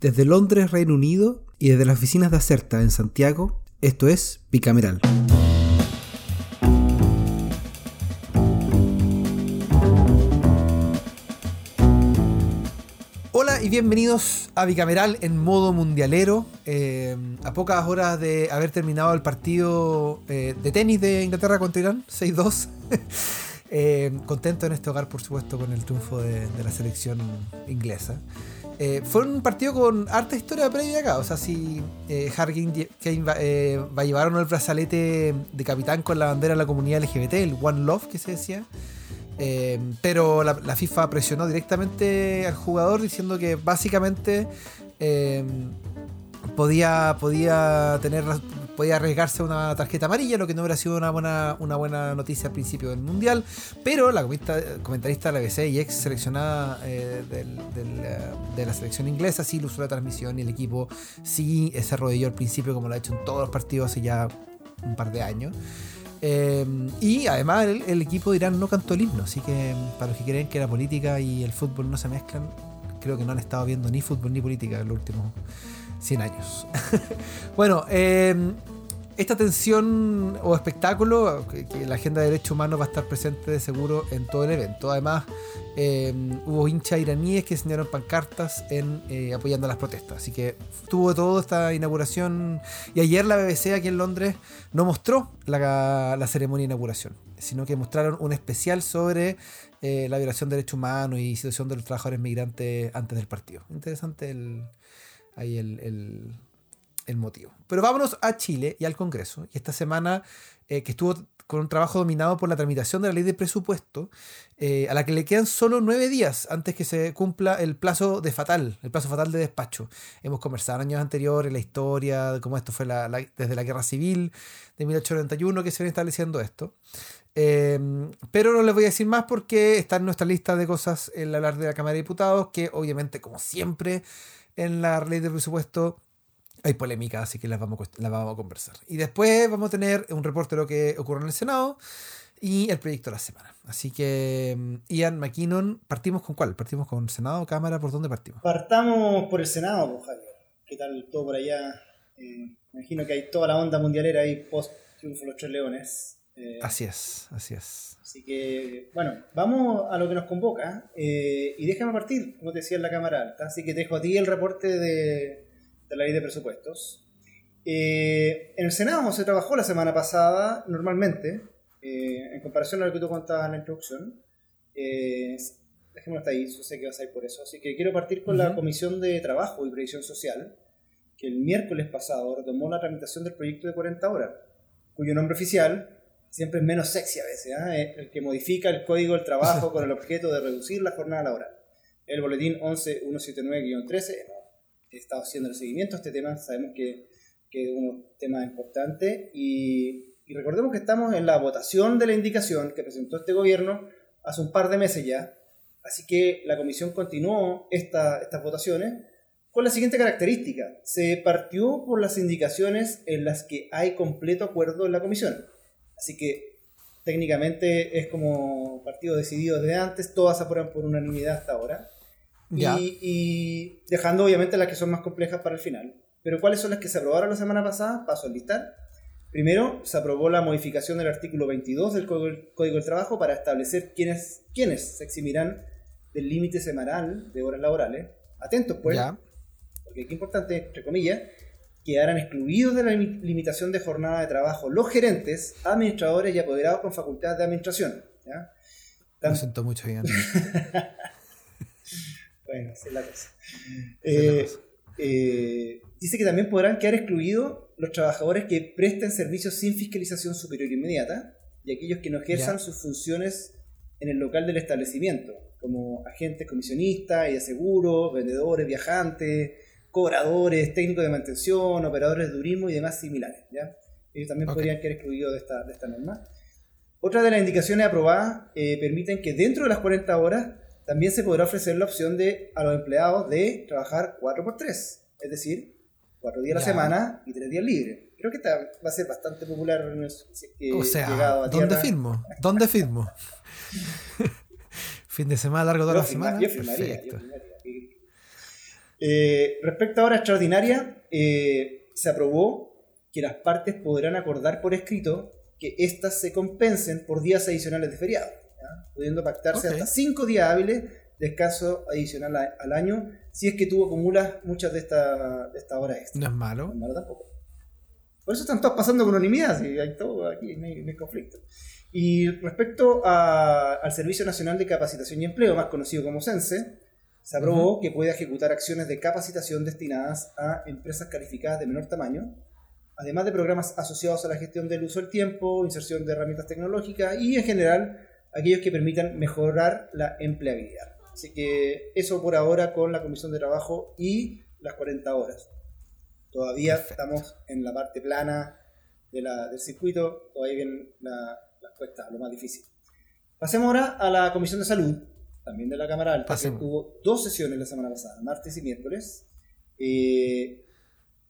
Desde Londres, Reino Unido, y desde las oficinas de Acerta en Santiago, esto es Bicameral. Hola y bienvenidos a Bicameral en modo mundialero. Eh, a pocas horas de haber terminado el partido eh, de tenis de Inglaterra contra Irán, 6-2. Eh, contento en este hogar, por supuesto, con el triunfo de la selección inglesa. Eh, fue un partido con harta historia previa acá. O sea, si eh, eh, va, a llevar el brazalete de capitán con la bandera de la comunidad LGBT, el One Love que se decía. Eh, pero la, la, FIFA presionó directamente al jugador diciendo que básicamente podía, podía tener podía arriesgarse una tarjeta amarilla, lo que no hubiera sido una buena, una buena noticia al principio del Mundial. Pero la comentarista de la BBC y ex seleccionada eh, eh, de la selección inglesa sí usó la transmisión y el equipo sí se arrodilló al principio como lo ha hecho en todos los partidos hace ya un par de años. Eh, y además el, el, equipo de Irán no cantó el himno, así que para los que creen que la política y el fútbol no se mezclan, creo que no han estado viendo ni fútbol ni política en los últimos 100 años. bueno, eh, esta tensión o espectáculo, que, la agenda de derechos humanos va a estar presente de seguro en todo el evento. Además, eh, hubo hinchas iraníes que enseñaron pancartas en, eh, apoyando las protestas. Así que tuvo todo esta inauguración. Y ayer la BBC aquí en Londres no mostró la, la ceremonia de inauguración, sino que mostraron un especial sobre la violación de derechos humanos y situación de los trabajadores migrantes antes del partido. Interesante el, ahí el, el, motivo. Pero vámonos a Chile y al Congreso. Y esta semana eh, que estuvo con un trabajo dominado por la tramitación de la ley de presupuesto, eh, a la que le quedan solo nueve días antes que se cumpla el plazo de fatal, el plazo fatal de despacho. Hemos conversado años anteriores la historia de cómo esto fue desde la guerra civil de 1891 que se viene estableciendo esto. Eh, pero no les voy a decir más porque está en nuestra lista de cosas el hablar de la Cámara de Diputados, que obviamente, como siempre, en la ley de presupuesto hay polémica, así que las vamos, a conversar. Y después vamos a tener un reporte de lo que ocurre en el Senado y el proyecto de la semana. Así que, mm, Ian McKinnon, ¿partimos con cuál? ¿Partimos con Senado, Cámara? ¿Por dónde partimos? Partamos por el Senado, pues, Javier. ¿Qué tal todo por allá? Eh, imagino que hay toda la onda mundialera ahí post triunfo los tres leones. Eh, así es, así es. Así que, bueno, vamos a lo que nos convoca. Eh, y déjame partir, como te decía en la cámara alta. Así que dejo a ti el reporte de, de la ley de presupuestos. Eh, en el Senado se trabajó la semana pasada, normalmente, eh, en comparación a lo que tú contabas en la introducción. dejémoslo hasta ahí, yo sé que vas a ir por eso. Así que quiero partir con la Comisión de Trabajo y Previsión Social, que el miércoles pasado retomó la tramitación del proyecto de 40 horas, cuyo nombre oficial siempre es menos sexy a veces, ¿eh? el que modifica el código del trabajo con el objeto de reducir la jornada laboral. El boletín 11179-13, he estado haciendo el seguimiento a este tema, sabemos que, que es un tema importante y, y, recordemos que estamos en la votación de la indicación que presentó este gobierno hace un par de meses ya, así que la comisión continuó esta, estas votaciones con la siguiente característica, se partió por las indicaciones en las que hay completo acuerdo en la comisión Así que técnicamente es como partido decidido desde antes, todas aprueban por unanimidad hasta ahora. Y, dejando obviamente las que son más complejas para el final. Pero ¿cuáles son las que se aprobaron la semana pasada? Paso a listar. Primero, se aprobó la modificación del artículo 22 del Código, del Trabajo para establecer quiénes, quiénes se eximirán del límite semanal de horas laborales. Atentos, pues, porque aquí importante, entre comillas, quedarán excluidos de la limitación de jornada de trabajo los gerentes, administradores y apoderados con facultades de administración. ¿ya? Lo siento mucho, bien. bueno, esa es la cosa. Eh, eh, dice que también podrán quedar excluidos los trabajadores que presten servicios sin fiscalización superior inmediata y aquellos que no ejerzan sus funciones en el local del establecimiento, como agentes comisionistas y de seguros, vendedores, viajantes, cobradores, técnicos de mantención, operadores de turismo y demás similares. ¿ya? Ellos también podrían quedar excluidos de esta, de esta norma. Otra de las indicaciones aprobadas eh, permiten que dentro de las 40 horas también se podrá ofrecer la opción de, a los empleados de trabajar 4 por 3 es decir, 4 días a la semana y 3 días libres. Creo que esta va a ser bastante popular. Eh, o sea, ¿dónde firmo? ¿Dónde firmo? fin de semana largo toda la semana. Yo firmaría, yo firmaría. Eh, respecto a hora extraordinaria, eh, se aprobó que las partes podrán acordar por escrito que éstas se compensen por días adicionales de feriado, ¿ya? pudiendo pactarse hasta cinco días hábiles de descanso adicional a- al año si es que tú acumulas muchas de estas de esta horas extra. No es malo. No es malo tampoco. Por eso están todos pasando con unanimidad, si hay todo aquí, no hay, no hay conflicto. Y respecto a- al Servicio Nacional de Capacitación y Empleo, más conocido como CENSE, se aprobó que puede ejecutar acciones de capacitación destinadas a empresas calificadas de menor tamaño, además de programas asociados a la gestión del uso del tiempo, inserción de herramientas tecnológicas y en general aquellos que permitan mejorar la empleabilidad. Así que eso por ahora con la Comisión de Trabajo y las 40 horas. Todavía Perfecto. estamos en la parte plana de la- del circuito, todavía vienen la- las cuestas, lo más difícil. Pasemos ahora a la Comisión de Salud, también de la Cámara Alta, que tuvo dos sesiones la semana pasada, martes y miércoles. Eh,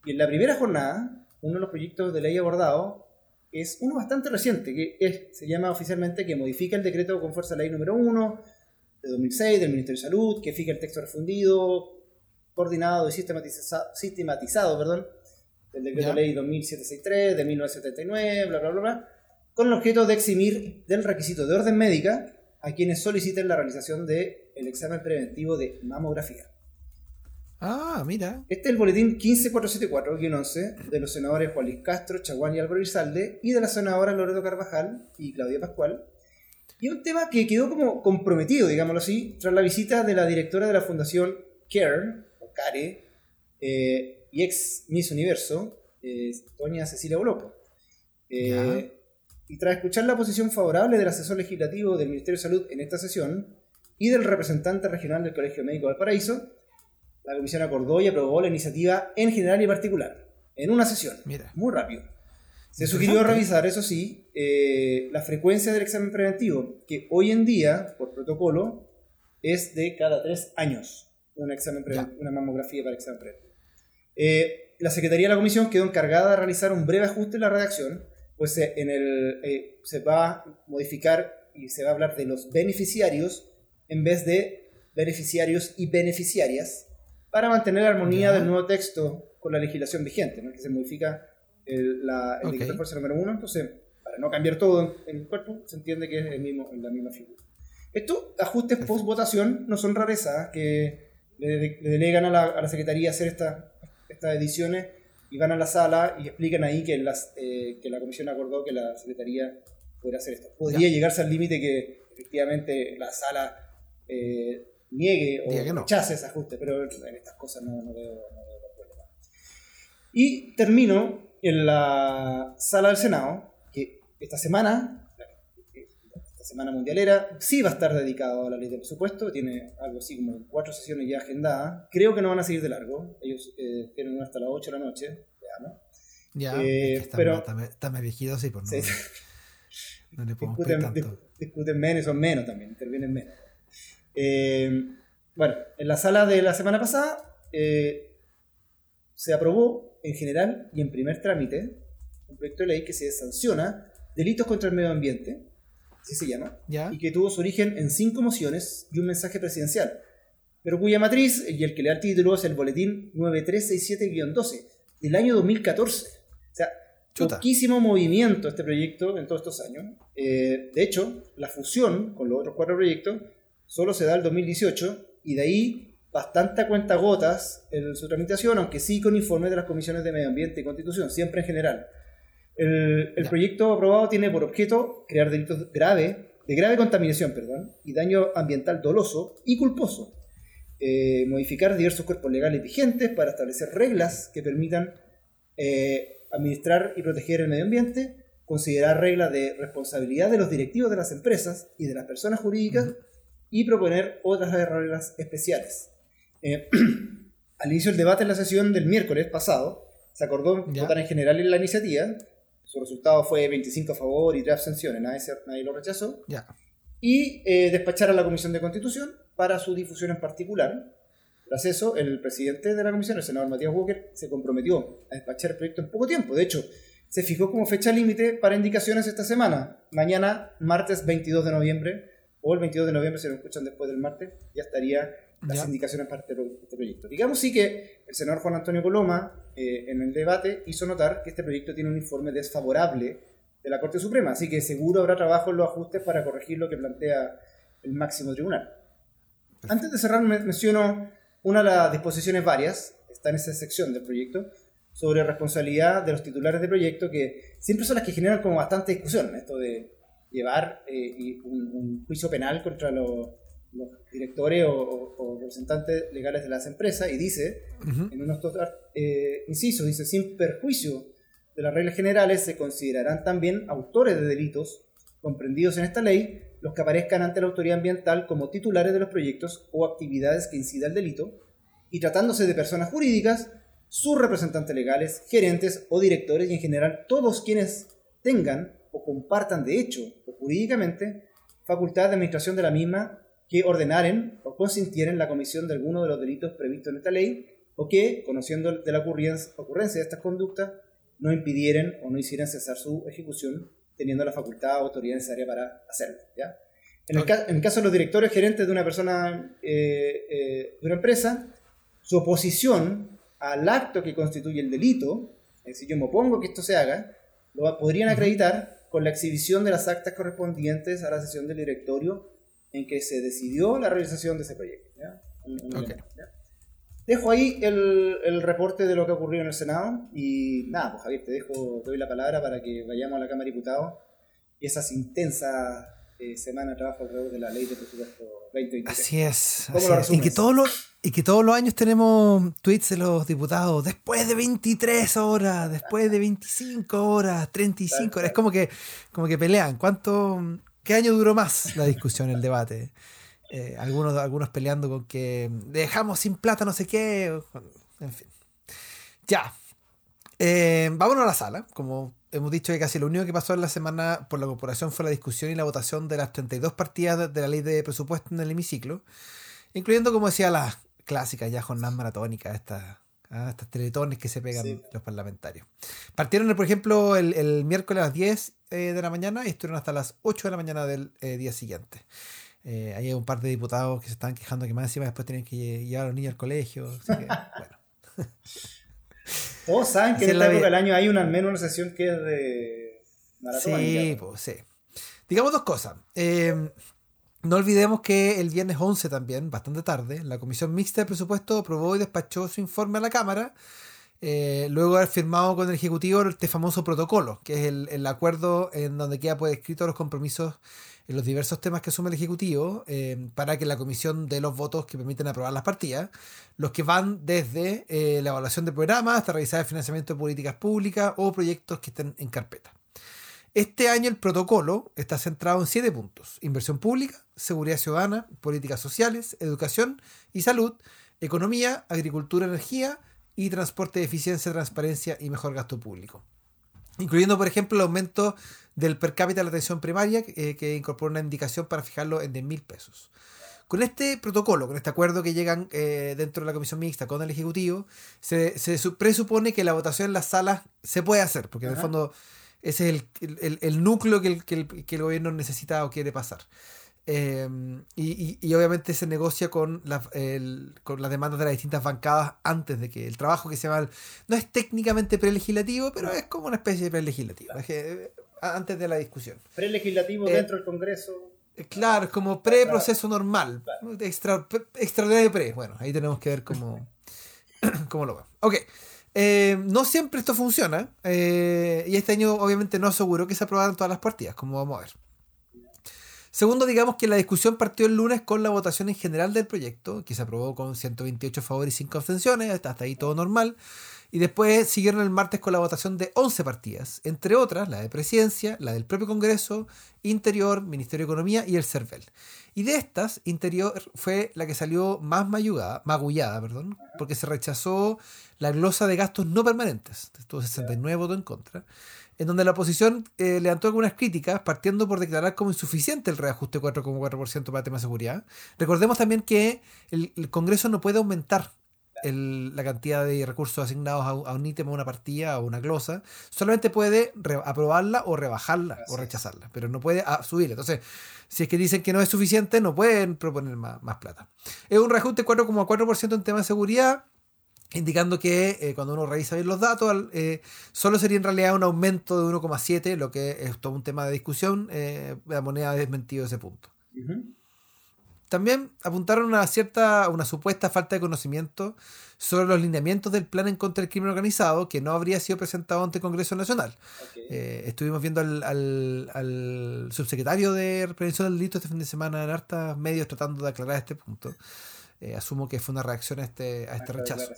y en la primera jornada, uno de los proyectos de ley abordado es uno bastante reciente, que es- se llama oficialmente que modifica el decreto con fuerza de ley número 1 de 2006 del Ministerio de Salud, que fija el texto refundido, coordinado y sistematiza- sistematizado perdón, del decreto Ya. ley 2763 de 1979, bla, bla, bla, bla, con el objeto de eximir del requisito de orden médica a quienes soliciten la realización del examen preventivo de mamografía. Ah, mira. Este es el boletín 15474-11 de los senadores Juan Luis Castro, Chaguán y Álvaro Irzalde y de las senadoras Loreto Carvajal y Claudia Pascual. Y un tema que quedó como comprometido, digámoslo así, tras la visita de la directora de la Fundación CARE, o CARE, eh, y ex Miss Universo, eh, doña Cecilia Boloco. Eh. Y tras escuchar la posición favorable del asesor legislativo del Ministerio de Salud en esta sesión y del representante regional del Colegio Médico de Valparaíso, la comisión acordó y aprobó la iniciativa en general y particular, en una sesión, Mira. muy rápido. Se sugirió revisar, eso sí, eh, la frecuencia del examen preventivo, que hoy en día, por protocolo, es de cada tres años, un examen una mamografía para examen preventivo. Eh, la Secretaría de la Comisión quedó encargada de realizar un breve ajuste en la redacción, pues eh, en el, eh, se va a modificar y se va a hablar de los beneficiarios en vez de beneficiarios y beneficiarias para mantener la armonía Ya. del nuevo texto con la legislación vigente, ¿no? que se modifica el, la, el Ok. decreto de fuerza número uno, entonces para no cambiar todo en, en el cuerpo, se entiende que es el mismo, la misma figura. Estos ajustes post votación no son rarezas ¿eh? que le, le delegan a la, a la Secretaría hacer esta- estas ediciones y van a la sala y explican ahí que, las, eh, que la Comisión acordó que la Secretaría pudiera hacer esto. Podría llegarse al límite que efectivamente la sala eh, niegue o no. rechace ese ajuste, pero en estas cosas no, no veo, no veo problema. Y termino en la sala del Senado, que esta semana, semana mundialera, sí va a estar dedicado a la ley de presupuesto, tiene algo así como cuatro sesiones ya agendadas. Creo que no van a seguir de largo, ellos eh, tienen una hasta las 8 de la noche, veamos. Ya. Eh, es que está, pero- está, está viejito, sí, pues no, Sí. no le podemos pedir discuten, tanto. dis- discuten menos, son menos también, intervienen menos. Eh, bueno, en la sala de la semana pasada eh, se aprobó en general y en primer trámite un proyecto de ley que se sanciona delitos contra el medio ambiente, así se llama, Ya. y que tuvo su origen en cinco mociones y un mensaje presidencial, pero cuya matriz y el que le da el título es el boletín 9367-12 del año 2014. O sea, Chuta. poquísimo movimiento este proyecto en todos estos años. Eh, de hecho, la fusión con los otros cuatro proyectos solo se da el 2018 y de ahí bastante a cuenta gotas en su tramitación, aunque sí con informes de las comisiones de medio ambiente y constitución, siempre en general. El, proyecto aprobado tiene por objeto crear delitos graves, de grave contaminación, perdón, y daño ambiental doloso y culposo. Eh, modificar diversos cuerpos legales vigentes para establecer reglas que permitan eh, administrar y proteger el medio ambiente, considerar reglas de responsabilidad de los directivos de las empresas y de las personas jurídicas y proponer otras reglas especiales. Eh, al inicio del debate en la sesión del miércoles pasado, se acordó Ya. votar en general en la iniciativa. Su resultado fue 25 a favor y 3 abstenciones, nadie, se- nadie lo rechazó Ya. y eh, despachar a la Comisión de Constitución para su difusión en particular. Tras eso, el presidente de la comisión, el senador Matías Walker, se comprometió a despachar el proyecto en poco tiempo. De hecho, se fijó como fecha límite para indicaciones esta semana. Mañana, martes 22 de noviembre, o el 22 de noviembre, si lo escuchan después del martes, ya estaría las indicaciones parte de este proyecto. Digamos sí que el senador Juan Antonio Coloma eh, en el debate hizo notar que este proyecto tiene un informe desfavorable de la Corte Suprema, así que seguro habrá trabajo en los ajustes para corregir lo que plantea el máximo tribunal. Antes de cerrar menciono una de las disposiciones varias, está en esa sección del proyecto, sobre responsabilidad de los titulares de proyecto, que siempre son las que generan como bastante discusión, esto de llevar eh, un, juicio penal contra los, directores o, representantes legales de las empresas, y dice, en unos eh, incisos, dice, sin perjuicio de las reglas generales, se considerarán también autores de delitos comprendidos en esta ley los que aparezcan ante la autoridad ambiental como titulares de los proyectos o actividades que incida el delito, y tratándose de personas jurídicas, sus representantes legales, gerentes o directores y en general todos quienes tengan o compartan de hecho o jurídicamente facultad de administración de la misma que ordenaren o consintieren la comisión de alguno de los delitos previstos en esta ley o que, conociendo de la ocurrencia de estas conductas, no impidieren o no hicieran cesar su ejecución teniendo la facultad o autoridad necesaria para hacerlo. ¿ya? En, el caso de los directores gerentes de una persona, eh, eh, de una empresa, su oposición al acto que constituye el delito, es decir, yo me opongo que esto se haga, lo podrían acreditar con la exhibición de las actas correspondientes a la sesión del directorio en que se decidió la realización de ese proyecto. Dejo ahí el, el, reporte de lo que ocurrió en el Senado y nada, pues Javier, te dejo, te doy la palabra para que vayamos a la Cámara de Diputados y esas intensas eh, semana de trabajo alrededor de la ley de presupuesto 2023. Así es. Y, que todos los, y que todos los años tenemos tweets de los diputados después de 23 horas, después de 25 horas, 35 horas. Es como que, como que pelean. ¿Cuánto, ¿Qué año duró más la discusión, el debate? Eh, algunos, algunos peleando con que dejamos sin plata no sé qué. En fin. Ya. Eh, vámonos a la sala. Como hemos dicho que casi lo único que pasó en la semana por la corporación fue la discusión y la votación de las 32 partidas de la ley de presupuesto en el hemiciclo, incluyendo, como decía, las clásicas ya jornadas maratónicas, estas, ah, estas teletones que se pegan los parlamentarios. Partieron, por ejemplo, el, miércoles a las 10 eh, de la mañana y estuvieron hasta las 8 de la mañana del eh, día siguiente. Eh, hay un par de diputados que se están quejando que más encima después tienen que llevar a los niños al colegio. Así que, bueno. Todos saben que en esta época del año hay una, al menos una sesión que es de maratón. Sí, pues sí. Digamos dos cosas. Eh, no olvidemos que el viernes 11 también, bastante tarde, la Comisión Mixta de Presupuesto aprobó y despachó su informe a la Cámara, eh, luego de haber firmado con el Ejecutivo este famoso protocolo, que es el, acuerdo en donde queda pues, escrito los compromisos en los diversos temas que asume el Ejecutivo eh, para que la comisión dé los votos que permiten aprobar las partidas, los que van desde eh, la evaluación de programas hasta revisar el financiamiento de políticas públicas o proyectos que estén en carpeta. Este año el protocolo está centrado en siete puntos. Inversión pública, seguridad ciudadana, políticas sociales, educación y salud, economía, agricultura, energía y transporte de eficiencia, transparencia y mejor gasto público. Incluyendo, por ejemplo, el aumento del per cápita de la atención primaria, eh, que incorpora una indicación para fijarlo en 10 mil pesos. Con este protocolo, con este acuerdo que llegan eh, dentro de la comisión mixta con el Ejecutivo, se, presupone que la votación en las salas se puede hacer, porque en el fondo ese es el, núcleo que el, gobierno necesita o quiere pasar. Em, y, obviamente se negocia con, con las demandas de las distintas bancadas antes de que el trabajo que se llama, no es técnicamente prelegislativo, pero es como una especie de prelegislativo. Eh, antes de la discusión. Pre-legislativo eh, dentro del Congreso. Eh, claro, es como pre-proceso normal. Extra, extraordinario pre. Bueno, ahí tenemos que ver cómo, cómo lo va. Ok. Eh, no siempre esto funciona. y este año, obviamente, no aseguró que se aprobaran todas las partidas, como vamos a ver. Segundo, digamos que la discusión partió el lunes con la votación en general del proyecto, que se aprobó con 128 favores y 5 abstenciones, hasta ahí todo normal. Y después siguieron el martes con la votación de 11 partidas, entre otras la de Presidencia, la del propio Congreso, Interior, Ministerio de Economía y el CERVEL. Y de estas, Interior fue la que salió más magullada, perdón, porque se rechazó la glosa de gastos no permanentes. Estuvo 69 votos en contra. En donde la oposición eh, levantó algunas críticas, partiendo por declarar como insuficiente el reajuste 4,4% para el tema de seguridad. Recordemos también que el Congreso no puede aumentar el- la cantidad de recursos asignados a, un- a un ítem, a una partida o una glosa, solamente puede aprobarla o rebajarla o rechazarla, pero no puede ah, subirla. Entonces, si es que dicen que no es suficiente, no pueden proponer más, más plata. Es un reajuste 4,4% en tema de seguridad, indicando que eh, cuando uno revisa bien los datos, eh, solo sería en realidad un aumento de 1,7, lo que es todo un tema de discusión. eh, la moneda ha desmentido ese punto. También apuntaron a una cierta, una supuesta falta de conocimiento sobre los lineamientos del plan en contra del crimen organizado que no habría sido presentado ante el Congreso Nacional. Eh, estuvimos viendo al, al- al subsecretario de Prevención del Delito este fin de semana en hartas medios tratando de aclarar este punto. Eh, asumo que fue una reacción a este, a este rechazo.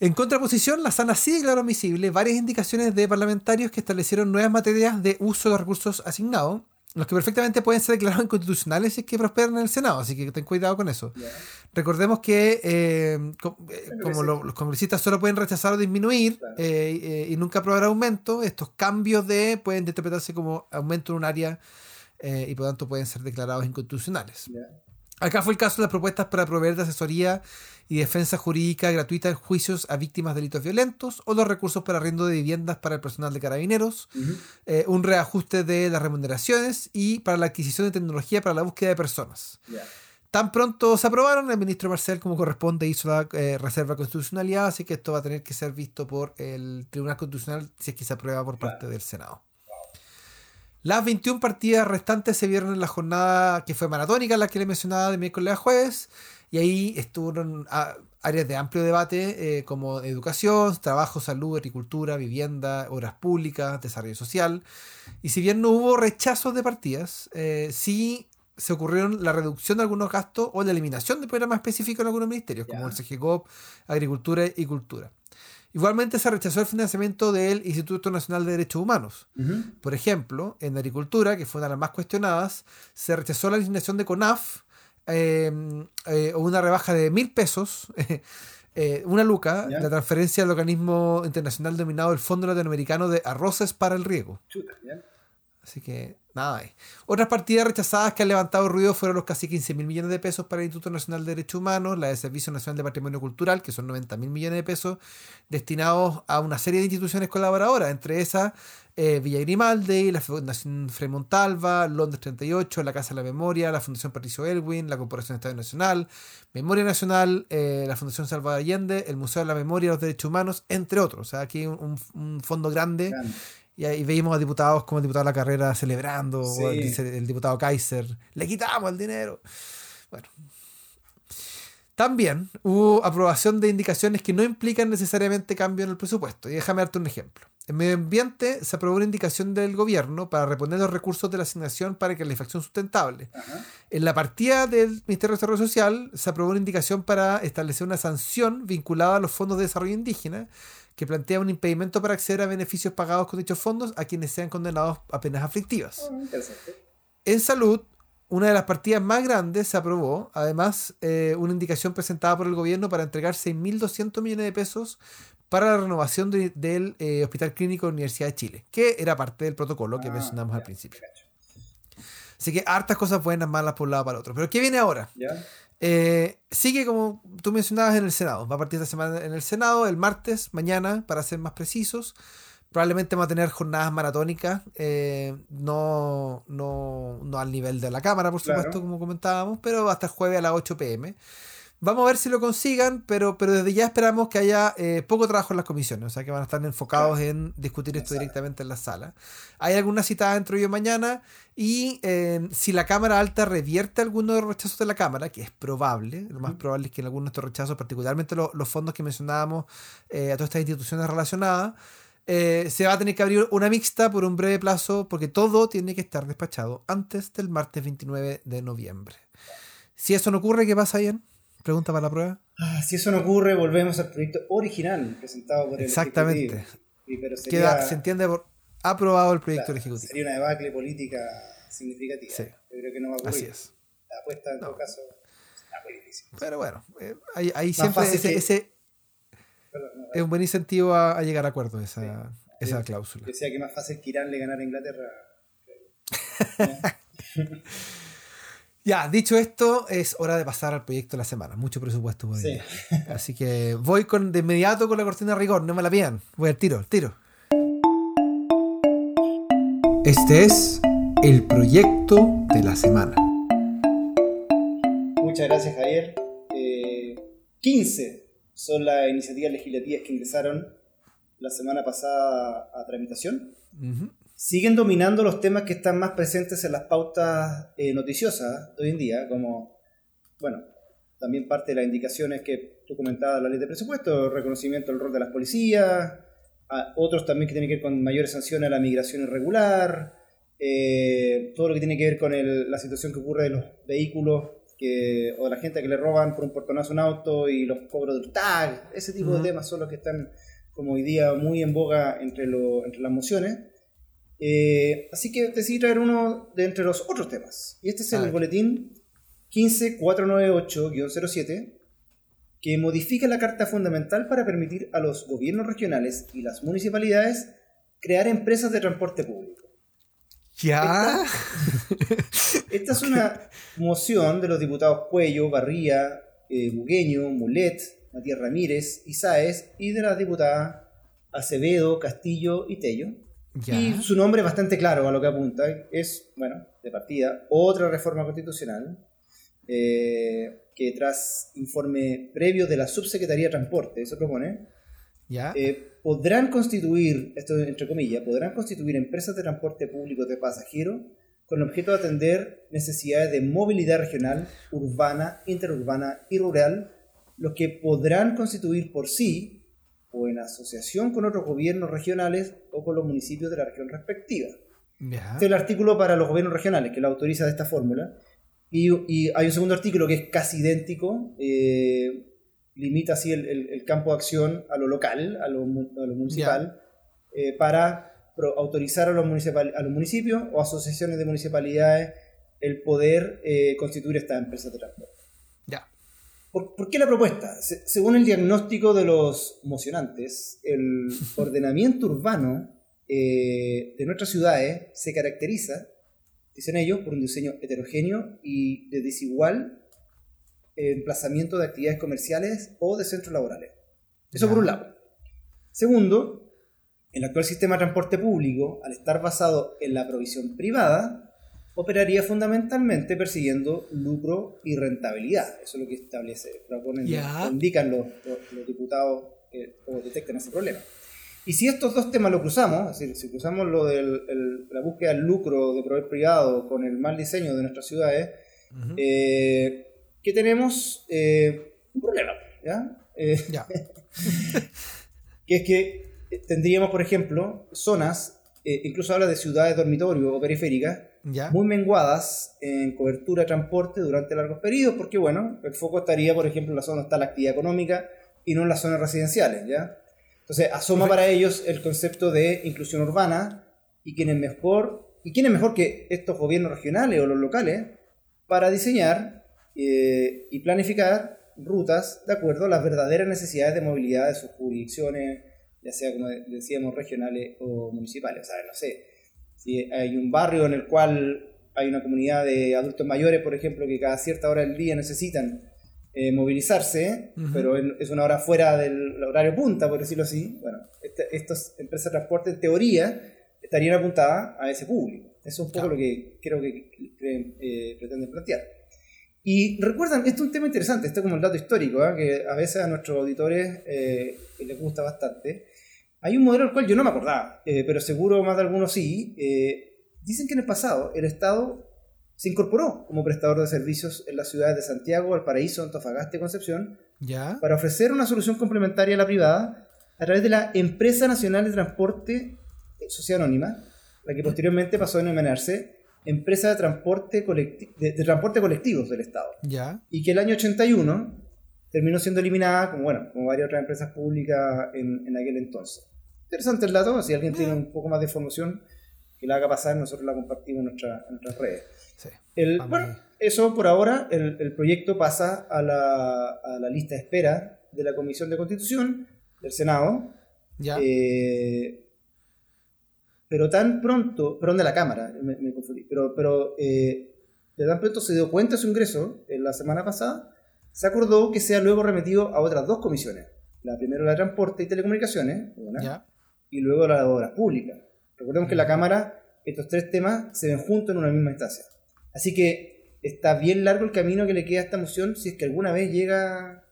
En contraposición, la sana sí declaró admisible varias indicaciones de parlamentarios que establecieron nuevas materias de uso de recursos asignados, los que perfectamente pueden ser declarados inconstitucionales si es que prosperan en el Senado, así que ten cuidado con eso. Recordemos que eh, eh, como lo- los congresistas solo pueden rechazar o disminuir Claro. eh, y nunca aprobar aumento, estos cambios de pueden interpretarse como aumento en un área y por tanto pueden ser declarados inconstitucionales. Acá fue el caso de las propuestas para proveer de asesoría y defensa jurídica gratuita en juicios a víctimas de delitos violentos o los recursos para arriendo de viviendas para el personal de carabineros, eh, un reajuste de las remuneraciones y para la adquisición de tecnología para la búsqueda de personas. Tan pronto se aprobaron, el ministro Marcel, como corresponde, hizo la eh, reserva de constitucionalidad, así que esto va a tener que ser visto por el Tribunal Constitucional si es que se aprueba por parte del Senado. Las 21 partidas restantes se vieron en la jornada que fue maratónica, la que le mencionaba de miércoles a jueves, y ahí estuvieron ah, áreas de amplio debate eh, como educación, trabajo, salud, agricultura, vivienda, obras públicas, desarrollo social. Y si bien no hubo rechazos de partidas, eh, sí se ocurrieron la reducción de algunos gastos o la eliminación de programas específicos en algunos ministerios, como el CGCOP, Agricultura y Cultura. Igualmente se rechazó el financiamiento del Instituto Nacional de Derechos Humanos. Por ejemplo, en agricultura, que fue una de las más cuestionadas, se rechazó la asignación de CONAF eh, eh, o una rebaja de mil pesos, eh, una luca, la transferencia al organismo internacional denominado el Fondo Latinoamericano de Arroces para el Riego. Chuta, ya. Así que nada ahí. Otras partidas rechazadas que han levantado ruido fueron los casi 15 mil millones de pesos para el Instituto Nacional de Derechos Humanos, la de Servicio Nacional de Patrimonio Cultural, que son 90 mil millones de pesos, destinados a una serie de instituciones colaboradoras, entre esas eh, Villa Grimaldi, la Fundación Frei Montalva, Londres 38, la Casa de la Memoria, la Fundación Patricio Elwin, la Corporación Estadio Nacional, Memoria Nacional, eh, la Fundación Salvador Allende, el Museo de la Memoria y los Derechos Humanos, entre otros. O sea, aquí un, un- fondo. Grande. Y ahí veíamos a diputados como el diputado de la carrera celebrando, Sí. o el, diputado Kaiser, le quitamos el dinero. Bueno. También hubo aprobación de indicaciones que no implican necesariamente cambio en el presupuesto. Y déjame darte un ejemplo. En medio ambiente se aprobó una indicación del gobierno para reponer los recursos de la asignación para calefacción sustentable. Ajá. En la partida del Ministerio de Desarrollo Social se aprobó una indicación para establecer una sanción vinculada a los fondos de desarrollo indígena que plantea un impedimento para acceder a beneficios pagados con dichos fondos a quienes sean condenados a penas aflictivas. Interesante. En salud, una de las partidas más grandes se aprobó, además, eh, una indicación presentada por el gobierno para entregar 6.200 millones de pesos para la renovación de- del eh, Hospital Clínico de la Universidad de Chile, que era parte del protocolo que Ah, mencionamos al principio. Así que hartas cosas buenas, malas por un lado para el otro. Pero ¿qué viene ahora? ¿Ya? Eh, sigue como tú mencionabas en el Senado. Va a partir esta semana en el Senado, el martes, mañana, para ser más precisos. Probablemente va a tener jornadas maratónicas, eh, no, no, no al nivel de la Cámara, por Claro. supuesto, como comentábamos, pero hasta el jueves a las 8 pm. Vamos a ver si lo consigan, pero, pero desde ya esperamos que haya eh, poco trabajo en las comisiones, o sea que van a estar enfocados en discutir esto directamente en la sala. Hay alguna citada dentro de hoy o mañana y eh, si la Cámara Alta revierte alguno de los rechazos de la Cámara, que es probable, lo más probable es que en algunos de estos rechazos, particularmente lo- los fondos que mencionábamos eh, a todas estas instituciones relacionadas, eh, se va a tener que abrir una mixta por un breve plazo porque todo tiene que estar despachado antes del martes 29 de noviembre. Si eso no ocurre, ¿qué pasa, Ian? Pregunta para la prueba. Ah, si eso no ocurre, volvemos al proyecto original presentado por el Exactamente. Ejecutivo. Sí, pero sería, Queda, se entiende por aprobado el proyecto claro, ejecutivo. sería una debacle política significativa. Sí. Yo creo que no va a ocurrir. Así es. La apuesta en No. todo caso será muy difícil. Pero bueno, eh, ahí, ahí siempre ese, que- ese Perdón, no, es un buen incentivo a, a llegar a acuerdo, esa, esa Sí. cláusula. Decía que más fácil que Irán le ganara a Inglaterra. Ya, dicho esto, es hora de pasar al proyecto de la semana. Mucho presupuesto por Sí. Así que voy con, de inmediato con la cortina de rigor, no me la pidan. Voy al tiro, al tiro. Este es el proyecto de la semana. Muchas gracias, Javier. Eh, 15 son las iniciativas legislativas que ingresaron la semana pasada a tramitación. Ujú. Siguen dominando los temas que están más presentes en las pautas eh, noticiosas de hoy en día, como, bueno, también parte de las indicaciones que tú comentabas, la ley de presupuesto, reconocimiento del rol de las policías, a otros también que tienen que ver con mayores sanciones a la migración irregular, eh, todo lo que tiene que ver con el- la situación que ocurre de los vehículos que, o de la gente que le roban por un portonazo un auto y los cobros del tag, ese tipo de temas son los que están como hoy día muy en boga entre, lo- entre las mociones. Eh, así que decidí traer uno de entre los otros temas. Y este es el boletín 15498-07, que modifica la Carta Fundamental para permitir a los gobiernos regionales y las municipalidades crear empresas de transporte público. Ya. Esta es una moción de los diputados Cuello, Barría, eh, Bugueño, Mulet, Matías Ramírez, Isaez y de las diputadas Acevedo, Castillo y Tello. Ya. Y su nombre es bastante claro a lo que apunta. Es, bueno, de partida, otra reforma constitucional eh, que tras informe previo de la Subsecretaría de Transporte, se propone, Ya. eh, podrán constituir, esto entre comillas, podrán constituir empresas de transporte público de pasajeros con el objeto de atender necesidades de movilidad regional, urbana, interurbana y rural, los que podrán constituir por sí o en asociación con otros gobiernos regionales o con los municipios de la región respectiva. ya. Este es el artículo para los gobiernos regionales que la autoriza de esta fórmula. Y, y hay un segundo artículo que es casi idéntico, eh, limita así el, el- el campo de acción a lo local, a lo, a lo municipal, eh, para pro- autorizar a los, a los municipios o asociaciones de municipalidades el poder eh, constituir estas empresas de transporte. ¿Por, por qué la propuesta? Se- según el diagnóstico de los mocionantes, el ordenamiento urbano eh, de nuestras ciudades se caracteriza, dicen ellos, por un diseño heterogéneo y de desigual emplazamiento de actividades comerciales o de centros laborales. Eso por un lado. Segundo, el actual sistema de transporte público, al estar basado en la provisión privada, operaría fundamentalmente persiguiendo lucro y rentabilidad. Eso es lo que establece, proponen, indican los, los- los diputados que detectan ese problema. Y si estos dos temas lo cruzamos, es decir, si cruzamos lo de la búsqueda del lucro de proveer privado con el mal diseño de nuestras ciudades, eh, que tenemos eh, un problema, ¿ya? Eh, que es que tendríamos, por ejemplo, zonas, eh, incluso habla de ciudades dormitorio o periféricas, Ya. muy menguadas en cobertura de transporte durante largos periodos, porque bueno, el foco estaría, por ejemplo, en la zona donde está la actividad económica y no en las zonas residenciales, ¿ya? Entonces, asoma para ellos el concepto de inclusión urbana y quién es mejor, y quién es mejor que estos gobiernos regionales o los locales para diseñar eh, y planificar rutas de acuerdo a las verdaderas necesidades de movilidad de sus jurisdicciones, ya sea, como decíamos, regionales o municipales. O sea, no sé, si hay un barrio en el cual hay una comunidad de adultos mayores, por ejemplo, que cada cierta hora del día necesitan eh, movilizarse, Ujú. pero en- es una hora fuera del horario punta, por decirlo así. Bueno, estas empresas de transporte, en teoría, estarían apuntadas a ese público. Eso es un poco Claro. lo que creo que eh, pretenden plantear. Y recuerdan, esto es un tema interesante, esto es como el dato histórico, ¿eh? que a veces a nuestros auditores eh, les gusta bastante. Hay un modelo del cual yo no me acordaba, eh, pero seguro más de algunos sí. eh, dicen que en el pasado el Estado se incorporó como prestador de servicios en las ciudades de Santiago, Valparaíso, Antofagasta y Concepción Ya. para ofrecer una solución complementaria a la privada a través de la Empresa Nacional de Transporte eh, Sociedad Anónima, la que posteriormente pasó a denominarse Empresa de Transporte, Colecti- de, de Transporte Colectivos del Estado, Ya. y que el año 81 terminó siendo eliminada, como, bueno, como varias otras empresas públicas en, en aquel entonces. Interesante el dato, si alguien tiene un poco más de información que la haga pasar, nosotros la compartimos en, nuestra- en nuestras redes. Sí. El- Vamos bueno, eso por ahora, el, el proyecto pasa a la, a la lista de espera de la Comisión de Constitución del Senado, Ya. eh, pero tan pronto, perdón, de la Cámara, me, me confundí, pero, pero eh, de tan pronto se dio cuenta de su ingreso en la semana pasada, se acordó que sea luego remitido a otras dos comisiones. La primera la de Transporte y Telecomunicaciones, una, Ya. Y luego la de Obras Públicas. Recordemos que en la Cámara estos tres temas se ven juntos en una misma instancia. Así que está bien largo el camino que le queda a esta moción si es que alguna vez llega,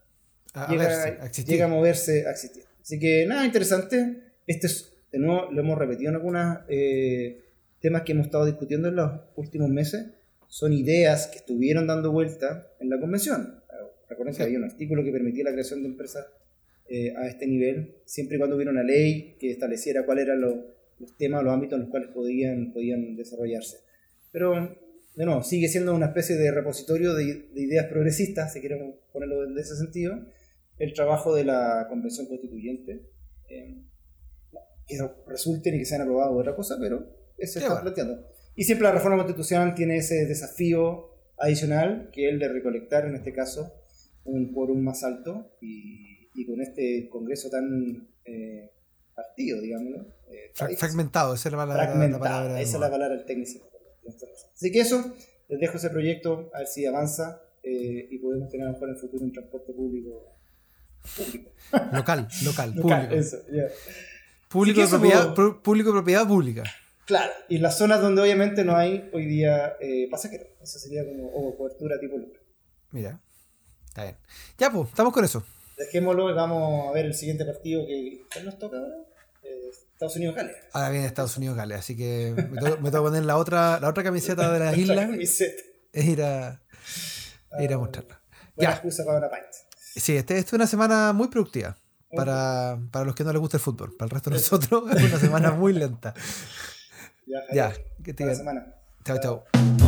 A, a llega, verse, a existir. llega a moverse, a existir. Así que nada, interesante. Este es, de nuevo, lo hemos repetido en algunos temas que hemos estado discutiendo en los últimos meses. Son ideas que estuvieron dando vuelta en la convención. Recuerden que Sí. había un artículo que permitía la creación de empresas eh, a este nivel, siempre y cuando hubiera una ley que estableciera cuáles eran los, los temas, los ámbitos en los cuales podían, podían desarrollarse. Pero, de nuevo, sigue siendo una especie de repositorio de, de ideas progresistas, si queremos ponerlo de ese sentido, el trabajo de la Convención Constituyente. eh, que resulten y que sean aprobados otra cosa, pero eso está bueno. planteando. Y siempre la reforma constitucional tiene ese desafío adicional, que es el de recolectar, en este caso, un quórum más alto y, y con este Congreso tan eh, partido, digámoslo. eh, fragmentado, esa es la palabra. la fragmentado, palabra esa es la palabra del técnico. Así que eso, les dejo ese proyecto, a ver si avanza eh, y podemos tener mejor en el futuro un transporte público. Público. Local, local, Local, público. eso. Público, eso, propiedad, público pública. Claro, y las zonas donde obviamente no hay hoy día eh, pasajeros. Eso sería como cobertura tipo. Mira, está bien. Ya, pues, estamos con eso. Dejémoslo y vamos a ver el siguiente partido que ¿cuál nos toca ahora. Eh, Estados Unidos Gales. Ahora viene Estados Unidos Gales, así que me tengo, me tengo que poner la otra, la otra camiseta de las islas es ir a, ir a mostrarla. Buena Ya. excusa para una pint. Sí, este, esta es una semana muy productiva para, para los que no les gusta el fútbol. Para el resto de nosotros es una semana muy lenta. Ya, que te semana. Chao, chao.